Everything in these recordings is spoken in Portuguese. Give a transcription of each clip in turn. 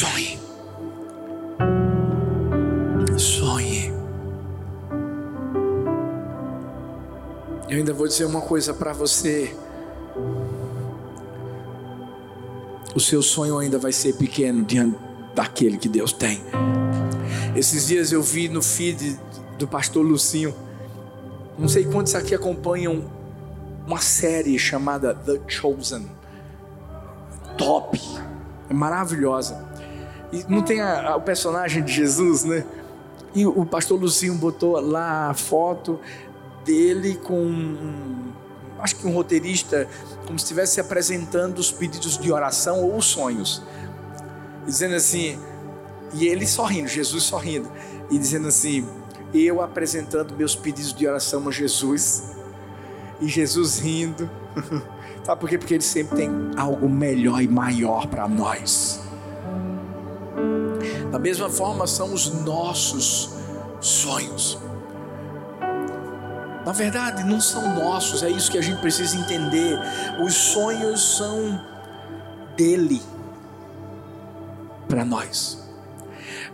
Sonhe. Sonhe. Eu ainda vou dizer uma coisa para você. O seu sonho ainda vai ser pequeno diante daquele que Deus tem. Esses dias eu vi no feed do pastor Lucinho, não sei quantos aqui acompanham uma série chamada The Chosen. Top, é maravilhosa. E não tem a, a, o personagem de Jesus, né? E o pastor Lucinho botou lá a foto dele com acho que um roteirista como se estivesse apresentando os pedidos de oração ou os sonhos, dizendo assim, e ele sorrindo, Jesus sorrindo, e dizendo assim: Eu apresentando meus pedidos de oração a Jesus, e Jesus rindo. Sabe por quê? Porque ele sempre tem algo melhor e maior para nós. Da mesma forma, são os nossos sonhos. Na verdade, não são nossos, é isso que a gente precisa entender. Os sonhos são dele para nós.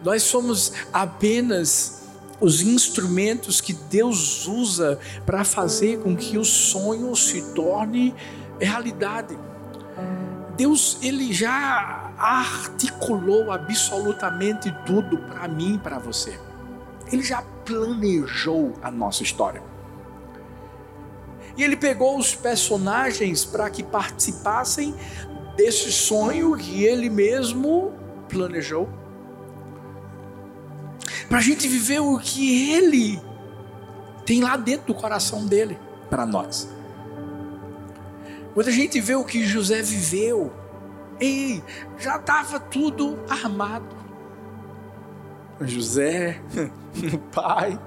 Nós somos apenas os instrumentos que Deus usa para fazer com que o sonho se torne realidade. Deus ele já articulou absolutamente tudo para mim e para você. Ele já planejou a nossa história. E ele pegou os personagens para que participassem desse sonho que ele mesmo planejou para a gente viver o que Ele tem lá dentro do coração dele para nós. Quando a gente vê o que José viveu, ei, já estava tudo armado. José, o pai,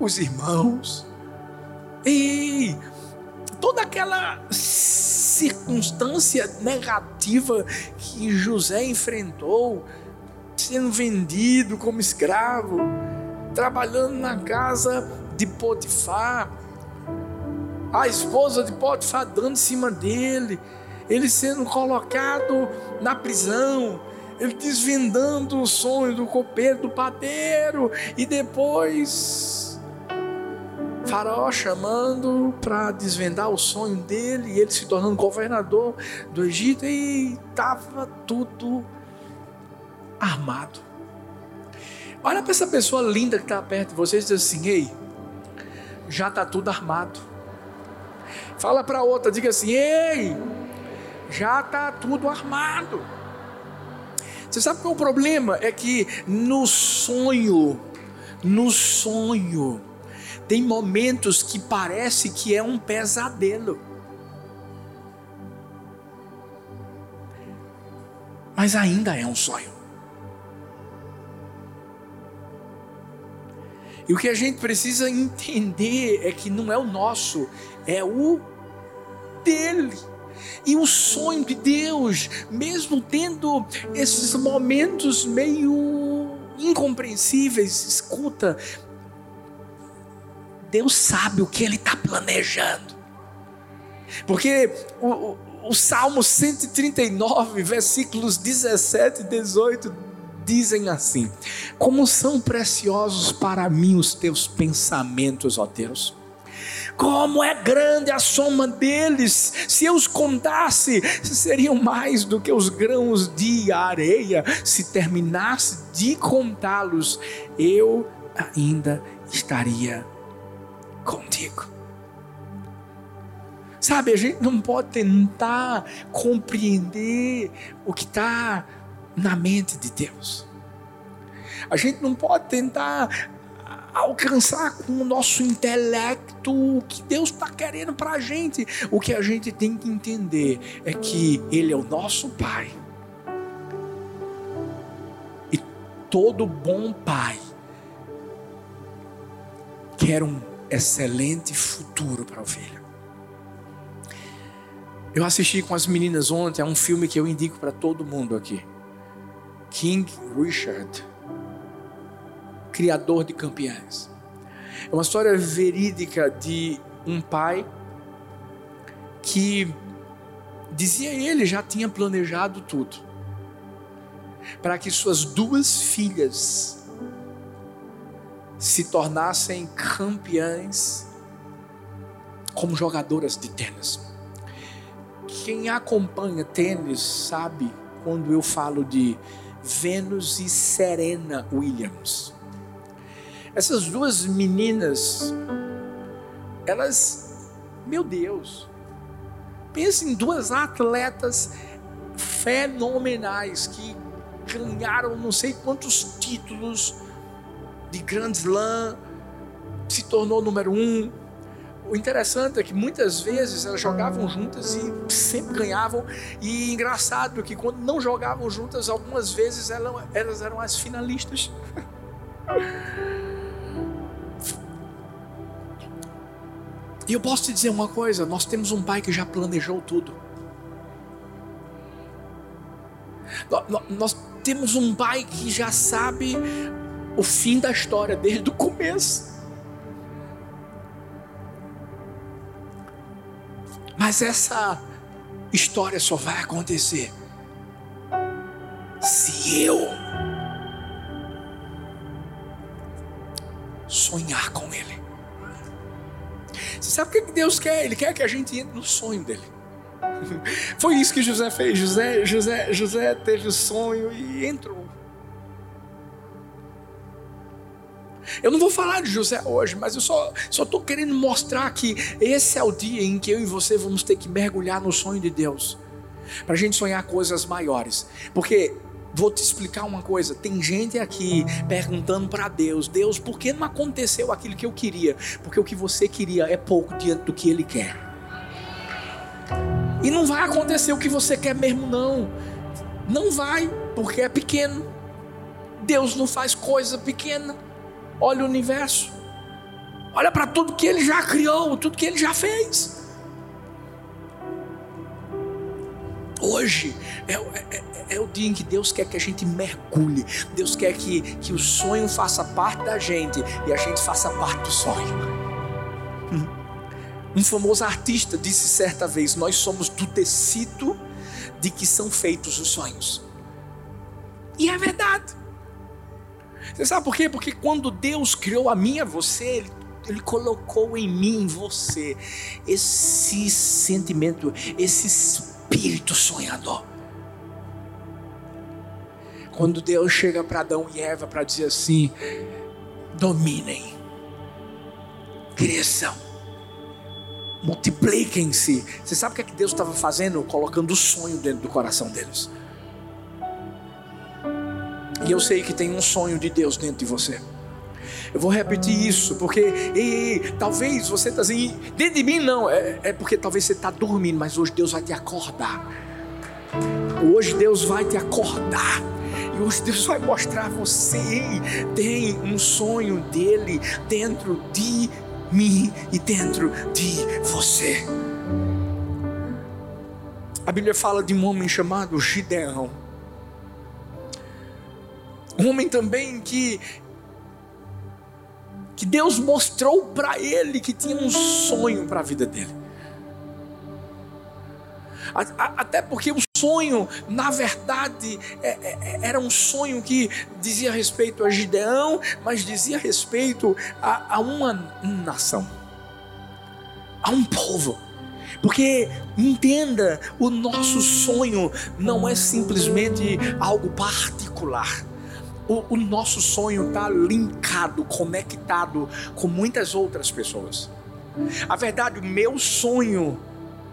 os irmãos, ei, toda aquela circunstância negativa que José enfrentou, sendo vendido como escravo, trabalhando na casa de Potifar, a esposa de Potifar dando em cima dele, ele sendo colocado na prisão, ele desvendando o sonho do copeiro, do padeiro, e depois Faraó chamando para desvendar o sonho dele, e ele se tornando governador do Egito, e estava tudo armado. Olha para essa pessoa linda que está perto de você e diz assim: Ei, já está tudo armado. Fala para outra, diga assim: Ei, já está tudo armado. Você sabe qual é o problema? É que no sonho, no sonho, tem momentos que parece que é um pesadelo. Mas ainda é um sonho. E o que a gente precisa entender é que não é o nosso, é o dele. E o sonho de Deus, mesmo tendo esses momentos meio incompreensíveis, escuta, Deus sabe o que Ele está planejando. Porque o, o, o Salmo 139, versículos 17 e 18 dizem assim: Como são preciosos para mim os teus pensamentos, ó Deus. Como é grande a soma deles, se eu os contasse, seriam mais do que os grãos de areia. Se terminasse de contá-los, eu ainda estaria contigo. Sabe, a gente não pode tentar compreender o que está na mente de Deus. A gente não pode tentar alcançar com o nosso intelecto o que Deus está querendo para a gente. O que a gente tem que entender é que Ele é o nosso Pai. E todo bom Pai quer um excelente futuro para o filho. Eu assisti com as meninas ontem a um filme que eu indico para todo mundo aqui. King Richard, criador de campeões. É uma história verídica de um pai que dizia ele já tinha planejado tudo. para que suas duas filhas se tornassem campeãs como jogadoras de tênis. Quem acompanha tênis sabe quando eu falo de Venus e Serena Williams. Essas duas meninas, elas, meu Deus, pense em duas atletas fenomenais que ganharam não sei quantos títulos de Grand Slam, se tornou número um. O interessante é que muitas vezes elas jogavam juntas e sempre ganhavam. E engraçado que quando não jogavam juntas, algumas vezes elas eram as finalistas. E eu posso te dizer uma coisa: nós temos um pai que já planejou tudo. Nós temos um pai que já sabe o fim da história desde o começo. Mas essa história só vai acontecer se eu sonhar com Ele. Você sabe o que Deus quer? Ele quer que a gente entre no sonho dele. Foi isso que José fez. José, José, José teve o sonho e entrou. Eu não vou falar de José hoje, mas eu só estou querendo mostrar que esse é o dia em que eu e você vamos ter que mergulhar no sonho de Deus, para a gente sonhar coisas maiores. Porque Vou te explicar uma coisa: tem gente aqui perguntando para Deus, Deus, por que não aconteceu aquilo que eu queria? Porque o que você queria é pouco diante do que Ele quer. E não vai acontecer o que você quer mesmo, não. Não vai, porque é pequeno. Deus não faz coisa pequena. Olha o universo. Olha para tudo que ele já criou, tudo que ele já fez. Hoje é, é, é, o dia em que Deus quer que a gente mergulhe. Deus quer que, que o sonho faça parte da gente e a gente faça parte do sonho. Um famoso artista disse certa vez: Nós somos do tecido de que são feitos os sonhos. E é verdade. Você sabe por quê? Porque quando Deus criou a mim e a você, Ele, Ele colocou em mim, em você, esse sentimento, esse espírito sonhador. Quando Deus chega para Adão e Eva para dizer assim: dominem, cresçam, multipliquem-se. Você sabe o que, é que Deus estava fazendo? Colocando o sonho dentro do coração deles. E eu sei que tem um sonho de Deus dentro de você. Eu vou repetir isso, porque talvez você está assim, dentro de mim não, é, é porque talvez você está dormindo, mas hoje Deus vai te acordar. Hoje Deus vai te acordar. E hoje Deus vai mostrar a você: tem um sonho dele dentro de mim e dentro de você. A Bíblia fala de um homem chamado Gideão. Um homem também que que Deus mostrou para ele que tinha um sonho para a vida dele. Até porque o sonho, na verdade, é, é, é, era um sonho que dizia respeito a Gideão, mas dizia respeito a, a uma nação, a um povo. Porque entenda, o nosso sonho não é simplesmente algo particular o, o nosso sonho está linkado, conectado com muitas outras pessoas. A verdade, o meu sonho,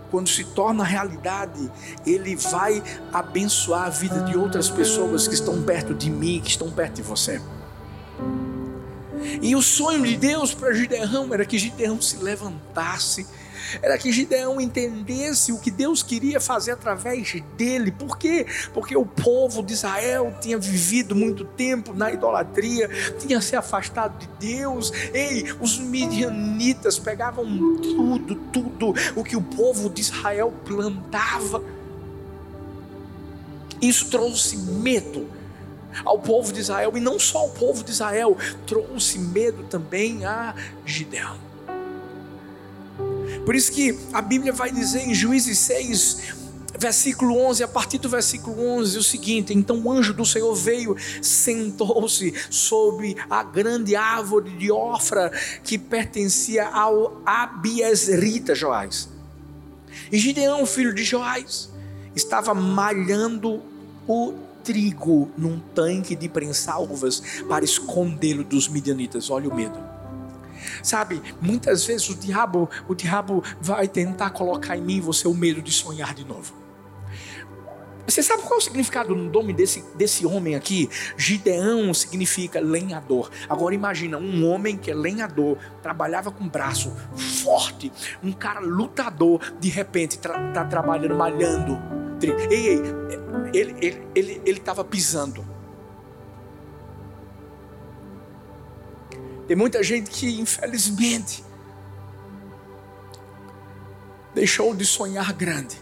quando se torna realidade, ele vai abençoar a vida de outras pessoas que estão perto de mim, que estão perto de você. E o sonho de Deus para Gideão era que Gideão se levantasse era que Gideão entendesse o que Deus queria fazer através dele. Por quê? Porque o povo de Israel tinha vivido muito tempo na idolatria, tinha se afastado de Deus. Ei, os midianitas pegavam tudo, tudo o que o povo de Israel plantava. Isso trouxe medo ao povo de Israel, e não só ao povo de Israel, trouxe medo também a Gideão. Por isso que a Bíblia vai dizer em Juízes 6, versículo 11, a partir do versículo 11, o seguinte: Então o anjo do Senhor veio, sentou-se sobre a grande árvore de Ofra que pertencia ao Abiesrita Joás. E Gideão, filho de Joás, estava malhando o trigo num tanque de prensar uvas para escondê-lo dos midianitas. Olha o medo. Sabe, muitas vezes o diabo, o diabo vai tentar colocar em mim você o medo de sonhar de novo. Você sabe qual é o significado do nome desse, desse homem aqui? Gideão significa lenhador. Agora imagina um homem que é lenhador, trabalhava com braço forte, um cara lutador, de repente está tra tá trabalhando, malhando. Ei, ei, ele ele ele ele estava pisando. Tem muita gente que infelizmente deixou de sonhar grande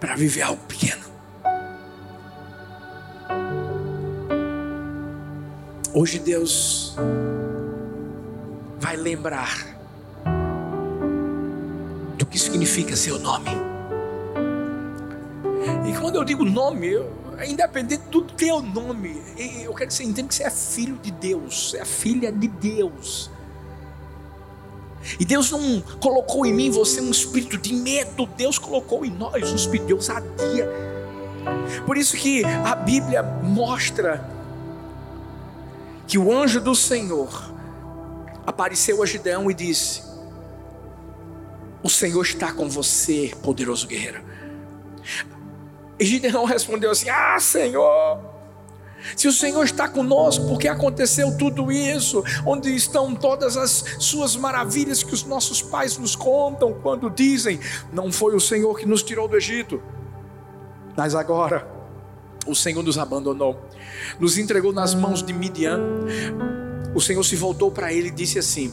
para viver algo pequeno. Hoje Deus vai lembrar do que significa seu nome. E quando eu digo nome, eu, independente do teu nome, eu quero que você entenda que você é filho de Deus, é filha de Deus. E Deus não colocou em mim você um espírito de medo, Deus colocou em nós um espírito de ousadia. Por isso que a Bíblia mostra que o anjo do Senhor apareceu a Gideão e disse: O Senhor está com você, poderoso guerreiro. E Gideão respondeu assim: Ah, Senhor, se o Senhor está conosco, porque aconteceu tudo isso? Onde estão todas as suas maravilhas que os nossos pais nos contam quando dizem: Não foi o Senhor que nos tirou do Egito, mas agora o Senhor nos abandonou, nos entregou nas mãos de Midian. O Senhor se voltou para ele e disse assim: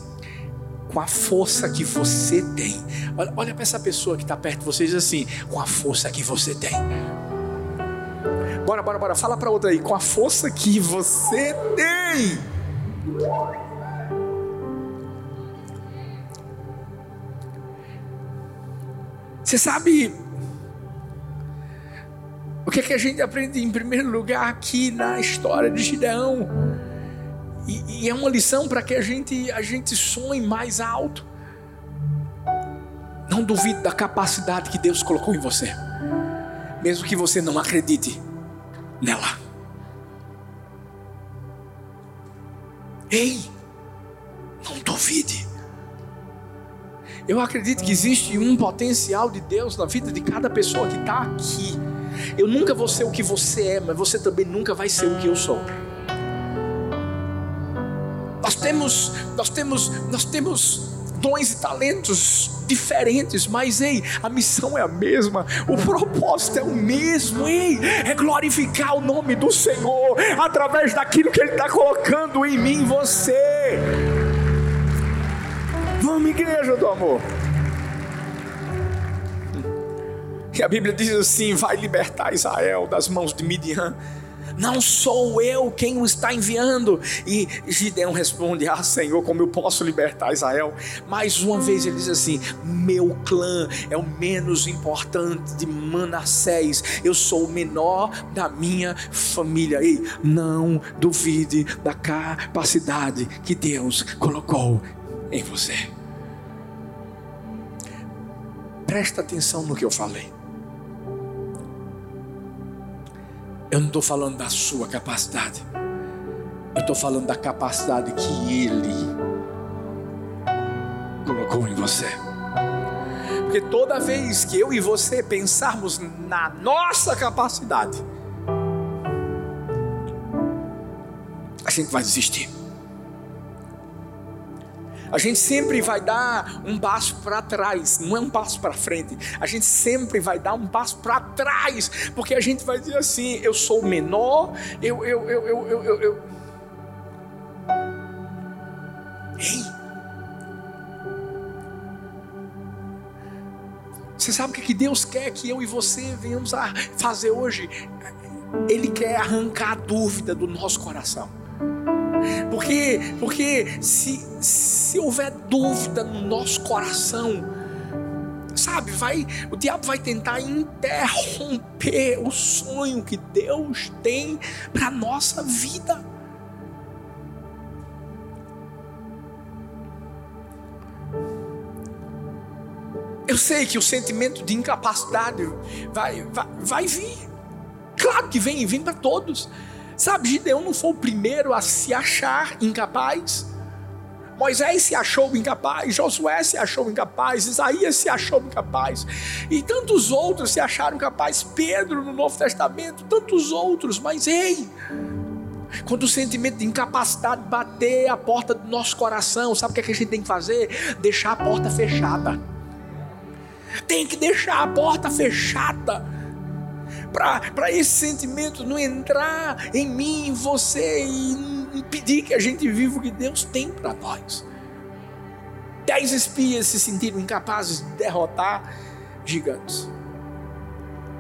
com a força que você tem. Olha, olha para essa pessoa que está perto de você e diz assim: com a força que você tem. Bora, bora, bora. Fala para outra aí. Com a força que você tem. Você sabe o que, é que a gente aprende em primeiro lugar aqui na história de Gideão? E, e é uma lição para que a gente, a gente sonhe mais alto. Não duvide da capacidade que Deus colocou em você, mesmo que você não acredite nela. Ei, não duvide. Eu acredito que existe um potencial de Deus na vida de cada pessoa que está aqui. Eu nunca vou ser o que você é, mas você também nunca vai ser o que eu sou. Temos, nós temos, nós temos dons e talentos diferentes, mas ei, a missão é a mesma, o propósito é o mesmo, ei, é glorificar o nome do Senhor através daquilo que Ele está colocando em mim, você. Vamos, igreja do amor. E a Bíblia diz assim: vai libertar Israel das mãos de Midian não sou eu quem o está enviando. E Gideão responde: Ah, Senhor, como eu posso libertar Israel? Mais uma vez ele diz assim: Meu clã é o menos importante de Manassés, eu sou o menor da minha família. E não duvide da capacidade que Deus colocou em você. Presta atenção no que eu falei. Eu não estou falando da sua capacidade. Eu estou falando da capacidade que Ele colocou em você. Porque toda vez que eu e você pensarmos na nossa capacidade, a gente vai desistir a gente sempre vai dar um passo para trás, não é um passo para frente. A gente sempre vai dar um passo para trás, porque a gente vai dizer assim: eu sou menor, eu, eu, eu, eu, eu, eu, eu. Ei! Você sabe o que Deus quer que eu e você venhamos a fazer hoje? Ele quer arrancar a dúvida do nosso coração. Porque, porque se, se houver dúvida no nosso coração, sabe, vai, o diabo vai tentar interromper o sonho que Deus tem para nossa vida. Eu sei que o sentimento de incapacidade vai, vai, vai vir. Claro que vem, vem para todos. Sabe, Gideão não foi o primeiro a se achar incapaz. Moisés se achou incapaz, Josué se achou incapaz, Isaías se achou incapaz, e tantos outros se acharam incapazes, Pedro no Novo Testamento, tantos outros, mas ei, quando o sentimento de incapacidade bater a porta do nosso coração, sabe o que, é que a gente tem que fazer? Deixar a porta fechada. Tem que deixar a porta fechada para esse sentimento não entrar em mim, em você e impedir que a gente viva o que Deus tem para nós. Dez espias se sentiram incapazes de derrotar gigantes.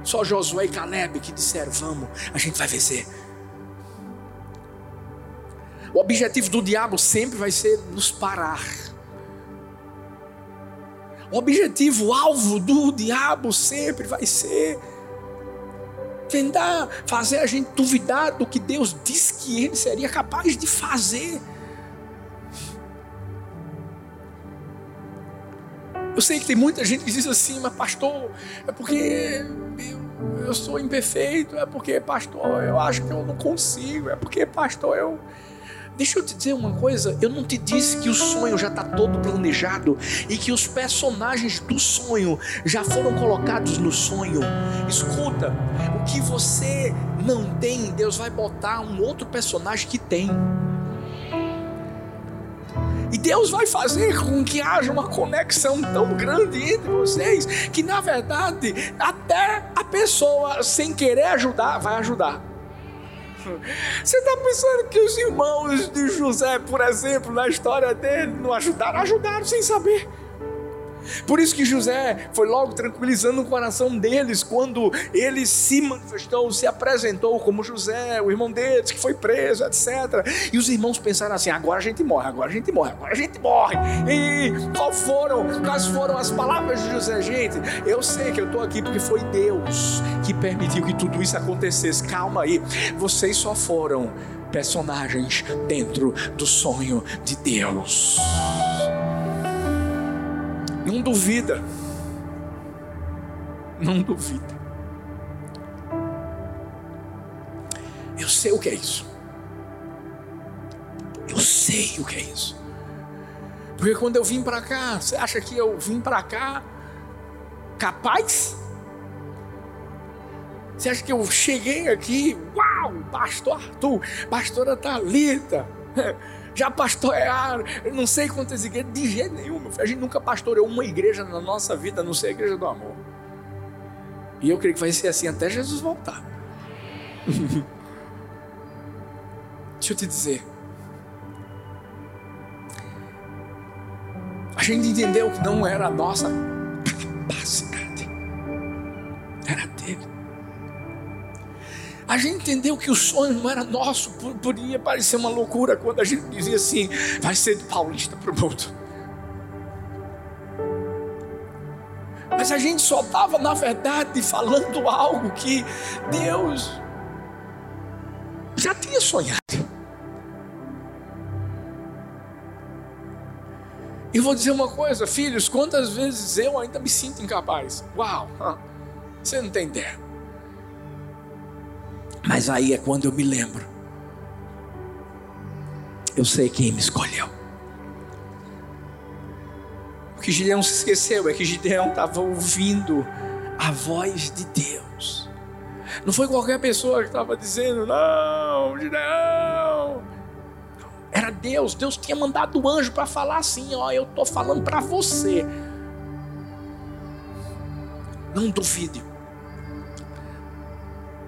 Só Josué e Caleb que disseram: Vamos, a gente vai vencer. O objetivo do diabo sempre vai ser nos parar. O objetivo, o alvo do diabo sempre vai ser tentar fazer a gente duvidar do que Deus disse que ele seria capaz de fazer. Eu sei que tem muita gente que diz assim, mas pastor, é porque eu, eu sou imperfeito, é porque, pastor, eu acho que eu não consigo, é porque, pastor, eu Deixa eu te dizer uma coisa: eu não te disse que o sonho já está todo planejado e que os personagens do sonho já foram colocados no sonho. Escuta, o que você não tem, Deus vai botar um outro personagem que tem. E Deus vai fazer com que haja uma conexão tão grande entre vocês que, na verdade, até a pessoa, sem querer ajudar, vai ajudar. Você está pensando que os irmãos de José, por exemplo, na história dele, não ajudaram? Ajudaram sem saber. Por isso que José foi logo tranquilizando o coração deles quando ele se manifestou, se apresentou como José, o irmão deles que foi preso, etc. E os irmãos pensaram assim: agora a gente morre, agora a gente morre, agora a gente morre. E qual foram, quais foram as palavras de José? Gente, eu sei que eu estou aqui porque foi Deus que permitiu que tudo isso acontecesse. Calma aí, vocês só foram personagens dentro do sonho de Deus. Não duvida. Não duvida. Eu sei o que é isso. Eu sei o que é isso. Porque quando eu vim para cá, você acha que eu vim para cá capaz? Você acha que eu cheguei aqui, uau, pastor Arthur, pastora Thalita, já pastorearam, não sei quantas igrejas, de jeito nenhum. A gente nunca pastoreou uma igreja na nossa vida, a não ser a igreja do amor. E eu creio que vai ser assim até Jesus voltar. Deixa eu te dizer. A gente entendeu que não era a nossa A gente entendeu que o sonho não era nosso, podia parecer uma loucura quando a gente dizia assim: vai ser de paulista para o mundo. Mas a gente só estava, na verdade, falando algo que Deus já tinha sonhado. E vou dizer uma coisa, filhos: quantas vezes eu ainda me sinto incapaz? Uau, você não tem ideia. Mas aí é quando eu me lembro. Eu sei quem me escolheu. O que Gideão se esqueceu é que Gideão estava ouvindo a voz de Deus. Não foi qualquer pessoa que estava dizendo, não, Gideão. Era Deus. Deus tinha mandado o anjo para falar assim: ó, eu estou falando para você. Não duvide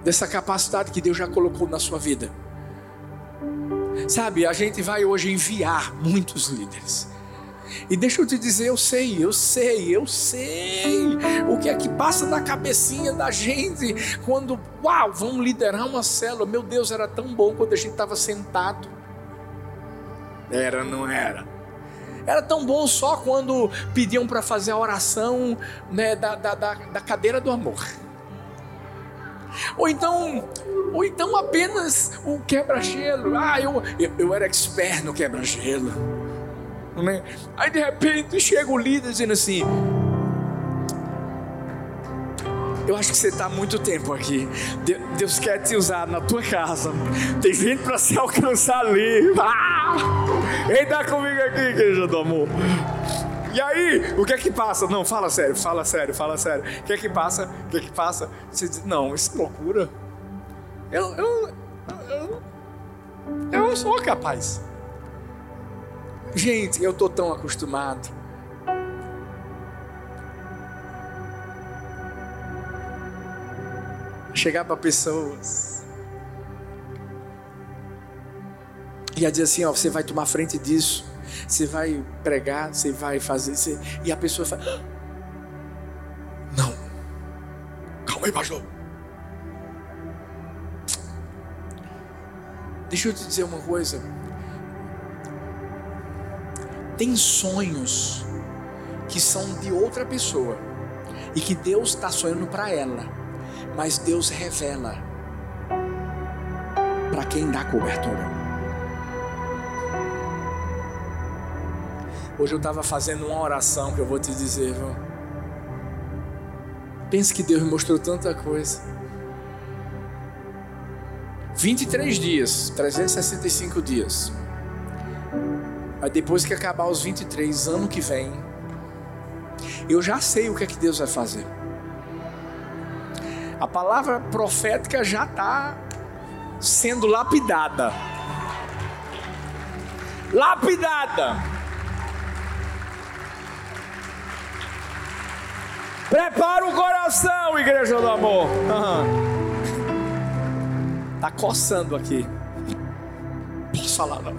dessa capacidade que Deus já colocou na sua vida. Sabe, a gente vai hoje enviar muitos líderes. E deixa eu te dizer, eu sei, eu sei, eu sei o que é que passa na cabecinha da gente quando, uau, vamos liderar uma célula. Meu Deus, era tão bom quando a gente estava sentado. Era, não era? Era tão bom só quando pediam para fazer a oração né, da, da, da, da cadeira do amor. Ou então, ou então apenas o quebra-gelo. Ah, eu, eu, eu, era expert no quebra-gelo. Né? Aí de repente chega o líder dizendo assim: eu acho que você está há muito tempo aqui. Deus quer te usar na tua casa. Tem gente para se alcançar ali. Ah! Entra comigo aqui, igreja do amor. E aí, o que é que passa? Não, fala sério, fala sério, fala sério. O que é que passa? O que é que passa? Você diz, não, isso é loucura. Eu, eu, eu, eu não sou capaz. Gente, eu estou tão acostumado chegar para pessoas e a dizer assim: ó, você vai tomar frente disso, você vai pregar, você vai fazer, você... e a pessoa fala: ah, não, calma aí, pastor. Deixa eu te dizer uma coisa. Tem sonhos que são de outra pessoa e que Deus está sonhando para ela mas Deus revela para quem dá cobertura. Hoje eu estava fazendo uma oração que eu vou te dizer, viu? Pense que Deus me mostrou tanta coisa. 23 dias, 365 dias. Aí depois que acabar os 23, ano que vem, eu já sei o que é que Deus vai fazer a palavra profética já está sendo lapidada. Lapidada. Prepara o coração, igreja do amor. Uhum. Tá coçando aqui. Posso falar não?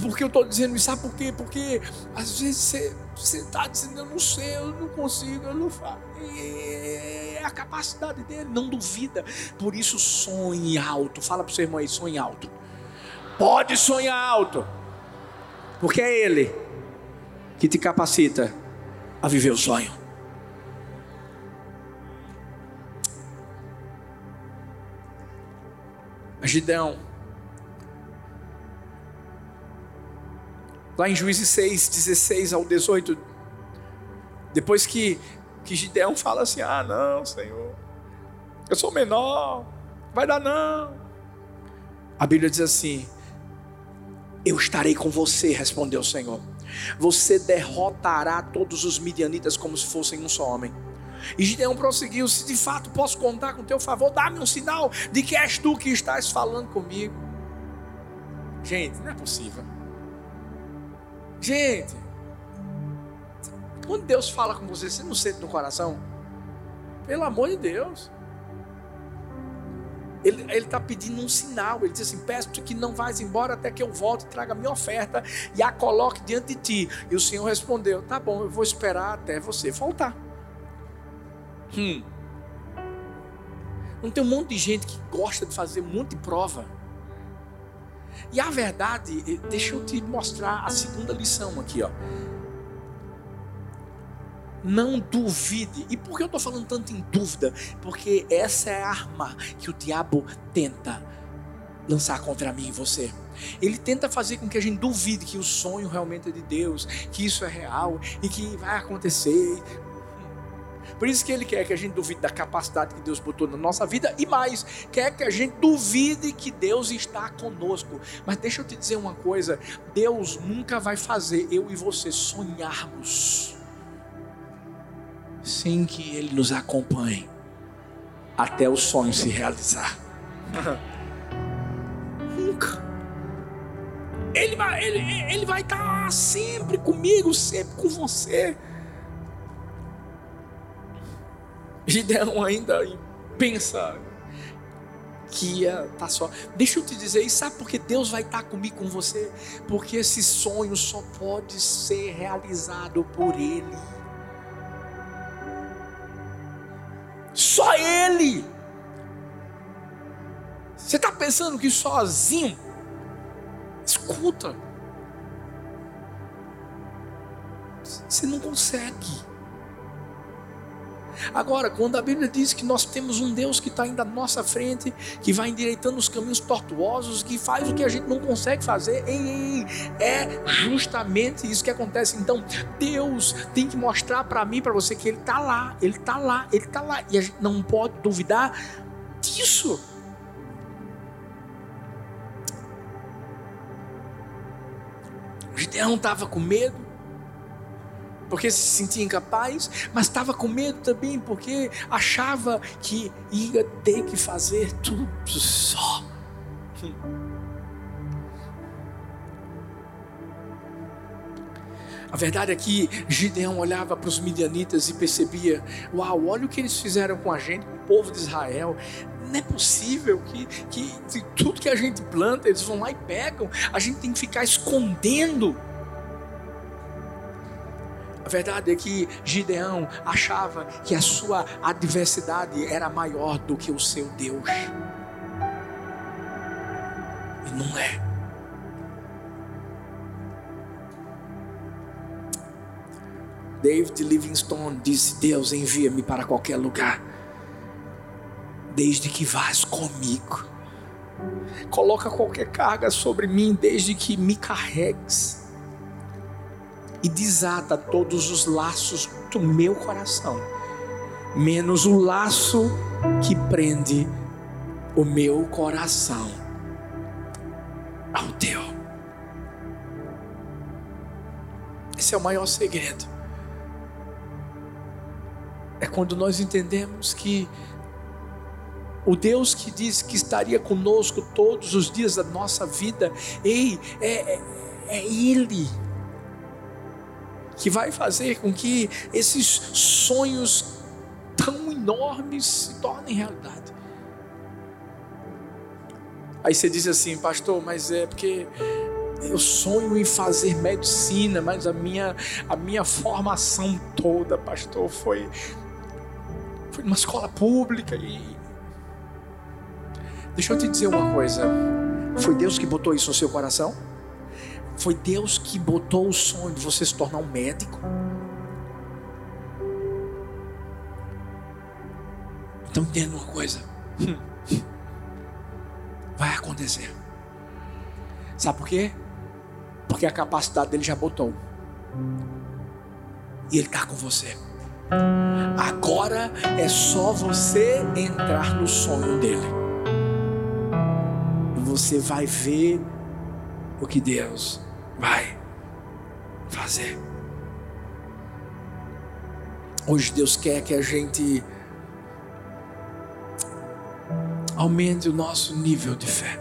Porque eu estou dizendo isso, sabe por quê? Porque às vezes você está dizendo, eu não sei, eu não consigo, eu não faço. É a capacidade dele, não duvida. Por isso sonhe alto. Fala para o seu irmão aí, sonhe alto. Pode sonhar alto. Porque é ele que te capacita a viver o sonho. Gideão Lá em Juízes 6, 16 ao 18. Depois que, que Gideão fala assim: Ah, não, Senhor, eu sou menor, vai dar não. A Bíblia diz assim: Eu estarei com você, respondeu o Senhor. Você derrotará todos os midianitas como se fossem um só homem. E Gideão prosseguiu: Se de fato posso contar com teu favor, dá-me um sinal de que és tu que estás falando comigo. Gente, não é possível. Gente, quando Deus fala com você, você não sente no coração? Pelo amor de Deus. Ele está pedindo um sinal. Ele diz assim: Peço-te que não vais embora até que eu volte traga a minha oferta e a coloque diante de ti. E o Senhor respondeu: Tá bom, eu vou esperar até você voltar. Hum. Não tem um monte de gente que gosta de fazer um monte de prova. E a verdade, deixa eu te mostrar a segunda lição aqui, ó. Não duvide. E por que eu estou falando tanto em dúvida? Porque essa é a arma que o diabo tenta lançar contra mim e você. Ele tenta fazer com que a gente duvide que o sonho realmente é de Deus, que isso é real e que vai acontecer. Por isso que ele quer que a gente duvide da capacidade que Deus botou na nossa vida e mais, quer que a gente duvide que Deus está conosco. Mas deixa eu te dizer uma coisa: Deus nunca vai fazer eu e você sonharmos sem que Ele nos acompanhe até o sonho se realizar. nunca. Ele vai, ele, ele vai estar sempre comigo, sempre com você. Gideão ainda pensa que ia estar tá só. Deixa eu te dizer, e sabe por que Deus vai estar tá comigo com você? Porque esse sonho só pode ser realizado por Ele. Só Ele. Você está pensando que sozinho? Escuta. Você não consegue. Agora, quando a Bíblia diz que nós temos um Deus que está indo à nossa frente, que vai endireitando os caminhos tortuosos, que faz o que a gente não consegue fazer, ei, ei, é justamente isso que acontece. Então, Deus tem que mostrar para mim, para você, que Ele está lá, Ele está lá, Ele está lá, e a gente não pode duvidar disso. Gideão estava com medo, porque se sentia incapaz, mas estava com medo também porque achava que ia ter que fazer tudo só. A verdade é que Gideão olhava para os midianitas e percebia: Uau, olha o que eles fizeram com a gente, com o povo de Israel. Não é possível que, que, tudo que a gente planta, eles vão lá e pegam. A gente tem que ficar escondendo a verdade é que Gideão achava que a sua adversidade era maior do que o seu Deus. E não é. David Livingstone disse: Deus envia-me para qualquer lugar, desde que vás comigo. Coloca qualquer carga sobre mim, desde que me carregues e desata todos os laços do meu coração, menos o laço que prende o meu coração ao teu. Esse é o maior segredo. É quando nós entendemos que o Deus que disse que estaria conosco todos os dias da nossa vida, ei, é, é, é Ele que vai fazer com que esses sonhos tão enormes se tornem realidade. Aí você diz assim, pastor, mas é porque eu sonho em fazer medicina, mas a minha, a minha formação toda, pastor, foi, foi numa escola pública e. Deixa eu te dizer uma coisa. Foi Deus que botou isso no seu coração? Foi Deus que botou o sonho de você se tornar um médico. Então entenda uma coisa. Vai acontecer. Sabe por quê? Porque a capacidade dele já botou. E ele está com você. Agora é só você entrar no sonho dele. E você vai ver o que Deus vai fazer. Hoje Deus quer que a gente aumente o nosso nível de fé.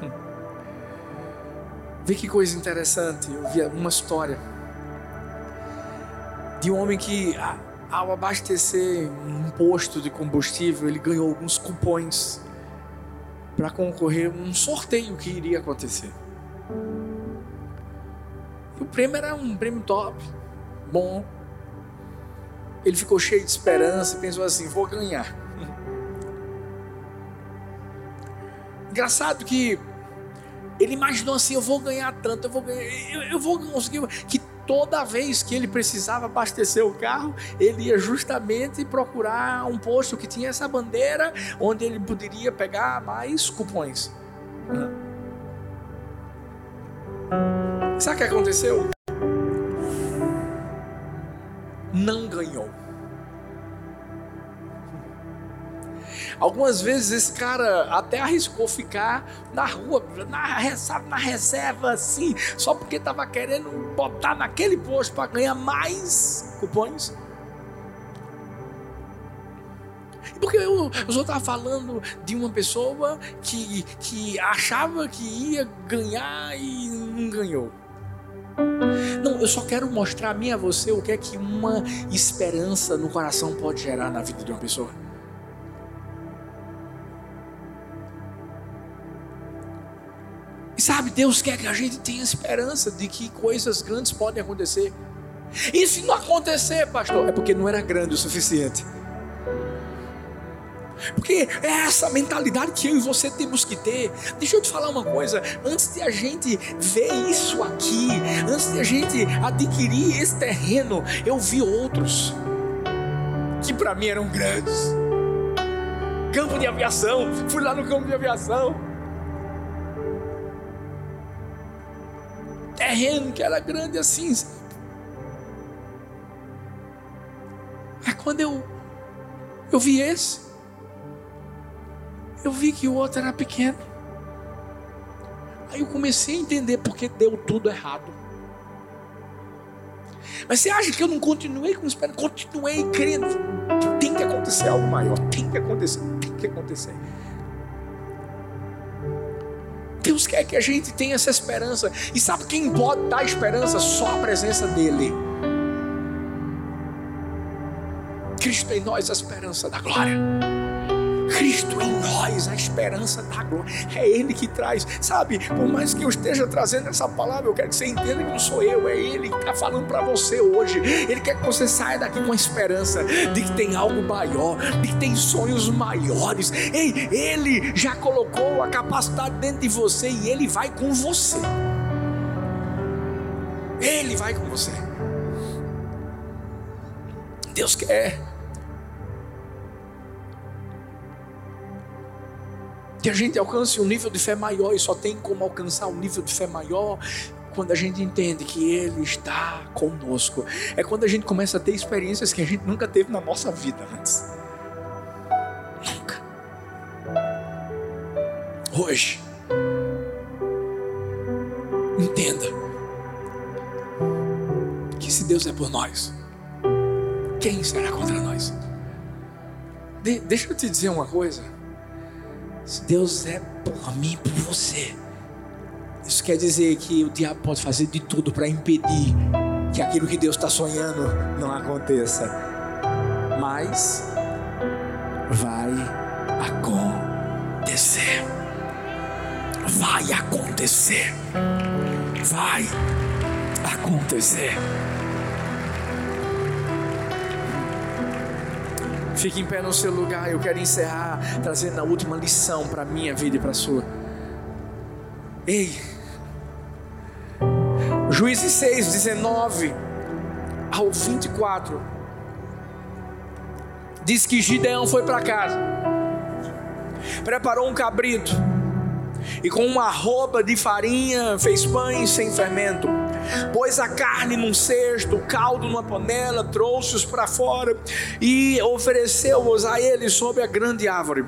Vê que coisa interessante. Eu vi uma história de um homem que, ao abastecer um posto de combustível, ele ganhou alguns cupons para concorrer a um sorteio que iria acontecer. O prêmio era um prêmio top, bom. Ele ficou cheio de esperança e pensou assim: vou ganhar. Engraçado que ele imaginou assim: eu vou ganhar tanto, eu vou ganhar, eu, eu vou conseguir. Que toda vez que ele precisava abastecer o carro, ele ia justamente procurar um posto que tinha essa bandeira, onde ele poderia pegar mais cupons. Sabe o que aconteceu? Não ganhou. Algumas vezes esse cara até arriscou ficar na rua, na, na reserva assim, só porque estava querendo botar naquele posto para ganhar mais cupons. Porque eu, eu só estava falando de uma pessoa que, que achava que ia ganhar e não ganhou. Não, eu só quero mostrar a mim a você o que é que uma esperança no coração pode gerar na vida de uma pessoa. E sabe, Deus quer que a gente tenha esperança de que coisas grandes podem acontecer. E se não acontecer, pastor, é porque não era grande o suficiente. Porque é essa mentalidade que eu e você temos que ter. Deixa eu te falar uma coisa: antes de a gente ver isso aqui, antes de a gente adquirir esse terreno, eu vi outros que para mim eram grandes. Campo de aviação, fui lá no campo de aviação. Terreno que era grande assim. É quando eu eu vi esse eu vi que o outro era pequeno. Aí eu comecei a entender porque deu tudo errado. Mas você acha que eu não continuei com esperança? Continuei crendo. Tem que acontecer algo maior. Tem que acontecer. Tem que acontecer. Deus quer que a gente tenha essa esperança. E sabe quem pode dar esperança? Só a presença dEle. Cristo em nós, a esperança da glória. Cristo em nós, a esperança da glória. É Ele que traz, sabe? Por mais que eu esteja trazendo essa palavra, eu quero que você entenda que não sou eu, é Ele que está falando para você hoje. Ele quer que você saia daqui com a esperança de que tem algo maior, de que tem sonhos maiores. Ei, Ele já colocou a capacidade dentro de você e Ele vai com você. Ele vai com você. Deus quer que a gente alcance um nível de fé maior e só tem como alcançar um nível de fé maior quando a gente entende que Ele está conosco. É quando a gente começa a ter experiências que a gente nunca teve na nossa vida antes. Nunca. Hoje, entenda que se Deus é por nós, quem será contra nós? De deixa eu te dizer uma coisa. Se Deus é por mim, por você. Isso quer dizer que o diabo pode fazer de tudo para impedir que aquilo que Deus está sonhando não aconteça. Mas vai acontecer. Vai acontecer. Vai acontecer. Fique em pé no seu lugar. Eu quero encerrar trazendo a última lição para a minha vida e para a sua. Ei, Juízes 6, 19 ao 24. Diz que Gideão foi para casa, preparou um cabrito, e com uma roupa de farinha fez pães sem fermento pôs a carne num cesto, o caldo numa panela, trouxe-os para fora e ofereceu-os a ele sob a grande árvore.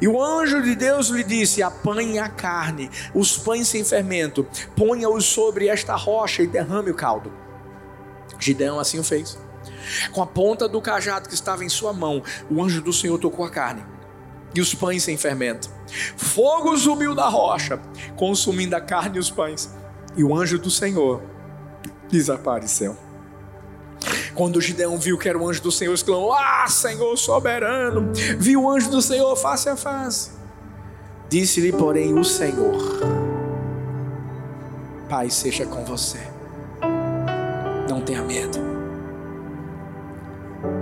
E o anjo de Deus lhe disse: Apanhe a carne, os pães sem fermento, ponha-os sobre esta rocha e derrame o caldo. Gideão assim o fez. Com a ponta do cajado que estava em sua mão, o anjo do Senhor tocou a carne e os pães sem fermento. Fogo subiu da rocha, consumindo a carne e os pães e o anjo do Senhor desapareceu. Quando Gideão viu que era o anjo do Senhor, exclamou: Ah, Senhor soberano! Viu o anjo do Senhor face a face. Disse-lhe, porém, o Senhor: Pai, seja com você. Não tenha medo.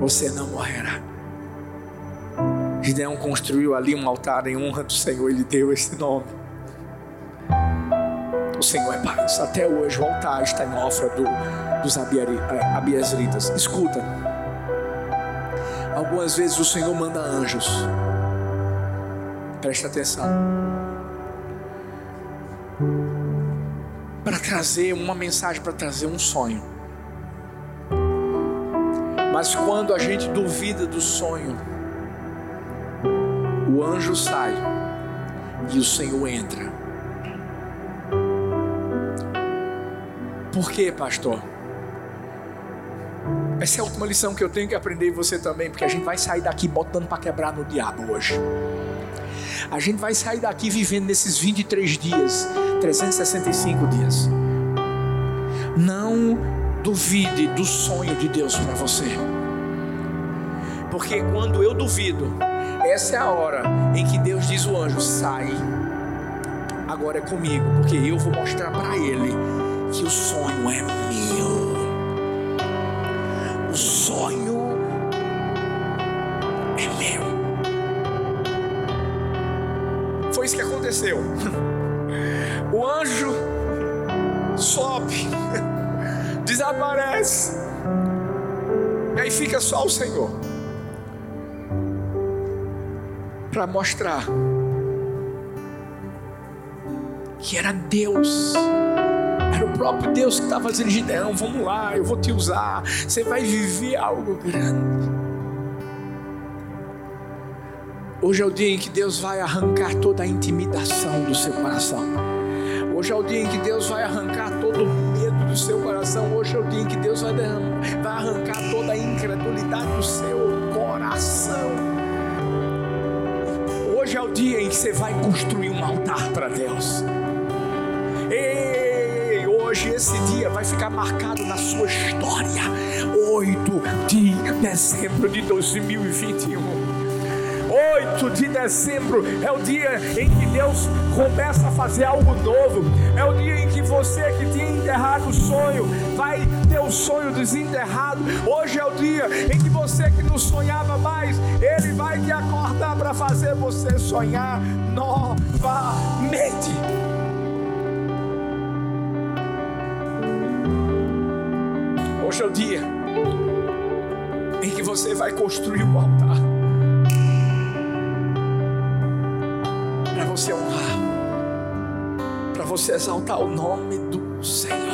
Você não morrerá. Gideão construiu ali um altar em honra do Senhor e lhe deu esse nome. O Senhor é paz. Até hoje o altar está em ofra do, dos abiezritas. Escuta. Algumas vezes o Senhor manda anjos. Presta atenção. Para trazer uma mensagem, para trazer um sonho. Mas quando a gente duvida do sonho, o anjo sai e o Senhor entra Por quê, pastor? Essa é a última lição que eu tenho que aprender e você também, porque a gente vai sair daqui botando para quebrar no diabo hoje. A gente vai sair daqui vivendo nesses 23 dias, 365 dias. Não duvide do sonho de Deus para você. Porque quando eu duvido, essa é a hora em que Deus diz o anjo: sai, agora é comigo, porque eu vou mostrar para ele que o sonho é meu. O sonho é meu. aconteceu? O anjo sobe, desaparece, e aí fica só o Senhor para mostrar que era Deus. Era o próprio Deus que estava dizendo: Não, vamos lá, eu vou te usar. Você vai viver algo grande. Hoje é o dia em que Deus vai arrancar toda a intimidação do seu coração. Hoje é o dia em que Deus vai arrancar todo o medo do seu coração. Hoje é o dia em que Deus vai, vai arrancar toda a incredulidade do seu coração. Hoje é o dia em que você vai construir um altar para Deus. Ei, hoje esse dia vai ficar marcado na sua história. 8 de dezembro de 2021. 8 de dezembro é o dia em que Deus começa a fazer algo novo. É o dia em que você que tinha enterrado o sonho vai ter o sonho desenterrado. Hoje é o dia em que você que não sonhava mais, Ele vai te acordar para fazer você sonhar novamente. Hoje é o dia em que você vai construir o altar. Para você honrar, para você exaltar o nome do Senhor.